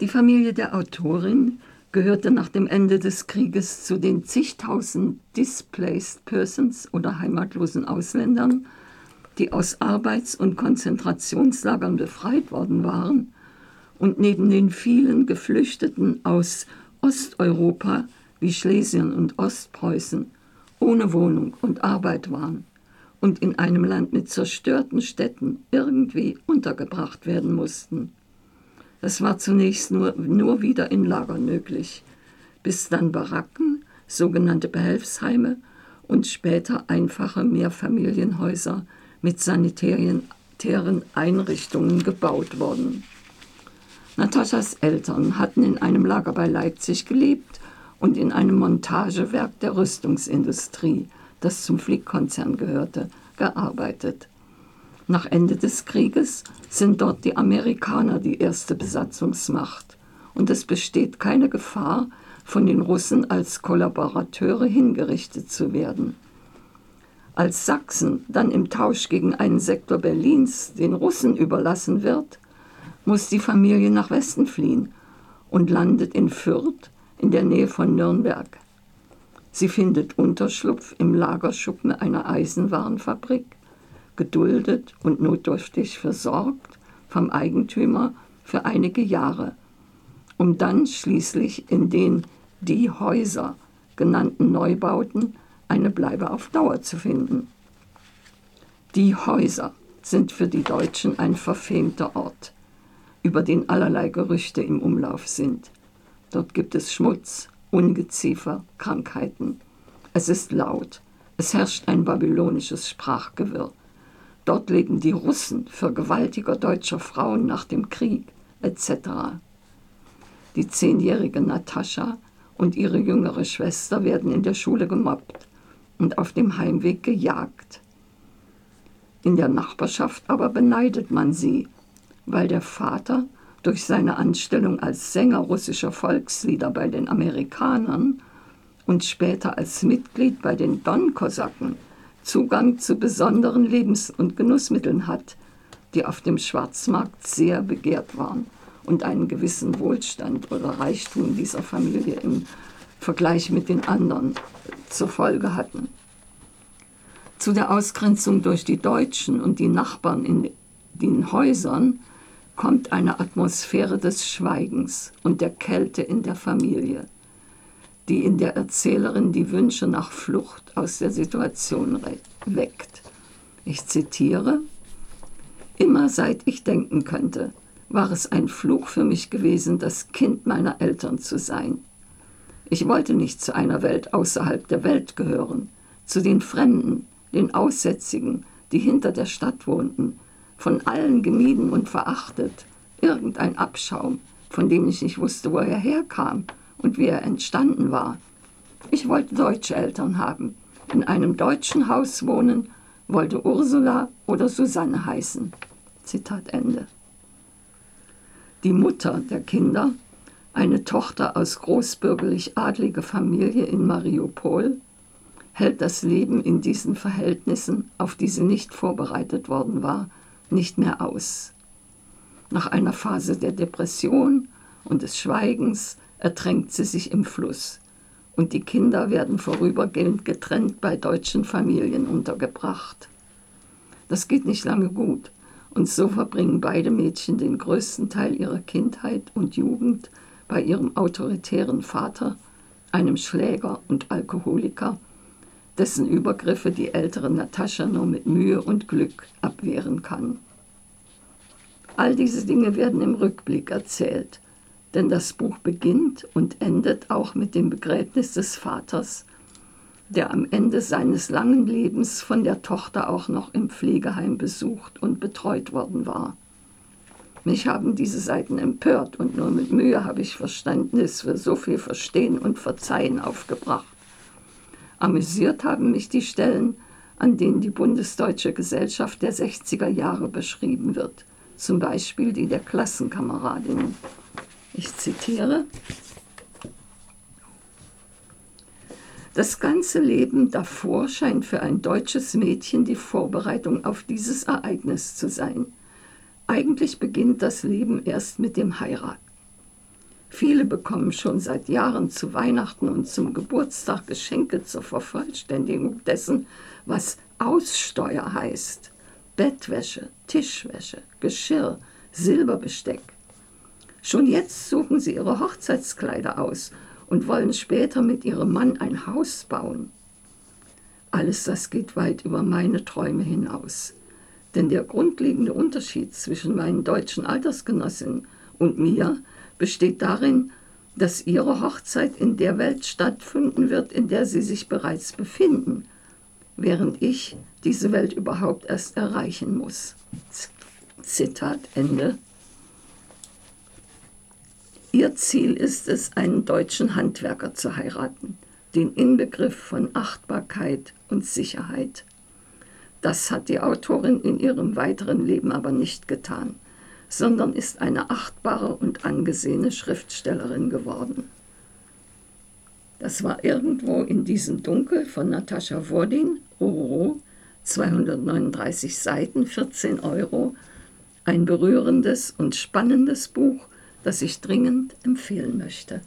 Die Familie der Autorin gehörte nach dem Ende des Krieges zu den zigtausend Displaced Persons oder heimatlosen Ausländern, die aus Arbeits- und Konzentrationslagern befreit worden waren und neben den vielen Geflüchteten aus Osteuropa wie Schlesien und Ostpreußen ohne Wohnung und Arbeit waren und in einem Land mit zerstörten Städten irgendwie untergebracht werden mussten. Das war zunächst nur, nur wieder in Lagern möglich, bis dann Baracken, sogenannte Behelfsheime und später einfache Mehrfamilienhäuser mit sanitären Einrichtungen gebaut wurden. Nataschas Eltern hatten in einem Lager bei Leipzig gelebt und in einem Montagewerk der Rüstungsindustrie, das zum Flickkonzern gehörte, gearbeitet. Nach Ende des Krieges sind dort die Amerikaner die erste Besatzungsmacht und es besteht keine Gefahr, von den Russen als Kollaborateure hingerichtet zu werden. Als Sachsen dann im Tausch gegen einen Sektor Berlins den Russen überlassen wird, muss die Familie nach Westen fliehen und landet in Fürth in der Nähe von Nürnberg. Sie findet Unterschlupf im Lagerschuppen einer Eisenwarenfabrik, geduldet und notdürftig versorgt vom Eigentümer für einige Jahre, um dann schließlich in den die Häuser genannten Neubauten eine Bleibe auf Dauer zu finden. Die Häuser sind für die Deutschen ein verfemter Ort, über den allerlei Gerüchte im Umlauf sind. Dort gibt es Schmutz, Ungeziefer, Krankheiten. Es ist laut. Es herrscht ein babylonisches Sprachgewirr. Dort leben die Russen, Vergewaltiger deutscher Frauen nach dem Krieg, etc. Die zehnjährige Natascha und ihre jüngere Schwester werden in der Schule gemobbt und auf dem Heimweg gejagt. In der Nachbarschaft aber beneidet man sie, weil der Vater durch seine Anstellung als Sänger russischer Volkslieder bei den Amerikanern und später als Mitglied bei den Don-Kosaken Zugang zu besonderen Lebens- und Genussmitteln hat, die auf dem Schwarzmarkt sehr begehrt waren und einen gewissen Wohlstand oder Reichtum dieser Familie im Vergleich mit den anderen zur Folge hatten. Zu der Ausgrenzung durch die Deutschen und die Nachbarn in den Häusern kommt eine Atmosphäre des Schweigens und der Kälte in der Familie, die in der Erzählerin die Wünsche nach Flucht aus der Situation weckt. Ich zitiere, Immer seit ich denken könnte, war es ein Fluch für mich gewesen, das Kind meiner Eltern zu sein. Ich wollte nicht zu einer Welt außerhalb der Welt gehören, zu den Fremden, den Aussätzigen, die hinter der Stadt wohnten, von allen gemieden und verachtet, irgendein Abschaum, von dem ich nicht wusste, wo er herkam und wie er entstanden war. Ich wollte deutsche Eltern haben, in einem deutschen Haus wohnen, wollte Ursula oder Susanne heißen. Zitat Ende. Die Mutter der Kinder, eine Tochter aus großbürgerlich adliger Familie in Mariupol, hält das Leben in diesen Verhältnissen, auf die sie nicht vorbereitet worden war, nicht mehr aus. Nach einer Phase der Depression und des Schweigens ertränkt sie sich im Fluss und die Kinder werden vorübergehend getrennt bei deutschen Familien untergebracht. Das geht nicht lange gut und so verbringen beide Mädchen den größten Teil ihrer Kindheit und Jugend bei ihrem autoritären Vater, einem Schläger und Alkoholiker, dessen Übergriffe die ältere Natascha nur mit Mühe und Glück abwehren kann. All diese Dinge werden im Rückblick erzählt, denn das Buch beginnt und endet auch mit dem Begräbnis des Vaters, der am Ende seines langen Lebens von der Tochter auch noch im Pflegeheim besucht und betreut worden war. Mich haben diese Seiten empört und nur mit Mühe habe ich Verständnis für so viel Verstehen und Verzeihen aufgebracht. Amüsiert haben mich die Stellen, an denen die bundesdeutsche Gesellschaft der 60er Jahre beschrieben wird, zum Beispiel die der Klassenkameradinnen. Ich zitiere. Das ganze Leben davor scheint für ein deutsches Mädchen die Vorbereitung auf dieses Ereignis zu sein. Eigentlich beginnt das Leben erst mit dem Heiraten. Viele bekommen schon seit Jahren zu Weihnachten und zum Geburtstag Geschenke zur Vervollständigung dessen, was Aussteuer heißt. Bettwäsche, Tischwäsche, Geschirr, Silberbesteck. Schon jetzt suchen sie ihre Hochzeitskleider aus und wollen später mit ihrem Mann ein Haus bauen. Alles das geht weit über meine Träume hinaus. Denn der grundlegende Unterschied zwischen meinen deutschen Altersgenossinnen und mir besteht darin, dass ihre Hochzeit in der Welt stattfinden wird, in der sie sich bereits befinden, während ich diese Welt überhaupt erst erreichen muss. Zitat Ende. Ihr Ziel ist es, einen deutschen Handwerker zu heiraten, den Inbegriff von Achtbarkeit und Sicherheit. Das hat die Autorin in ihrem weiteren Leben aber nicht getan sondern ist eine achtbare und angesehene Schriftstellerin geworden. Das war irgendwo in diesem Dunkel von Natascha Wodin, Roro, 239 Seiten, 14 Euro, ein berührendes und spannendes Buch, das ich dringend empfehlen möchte.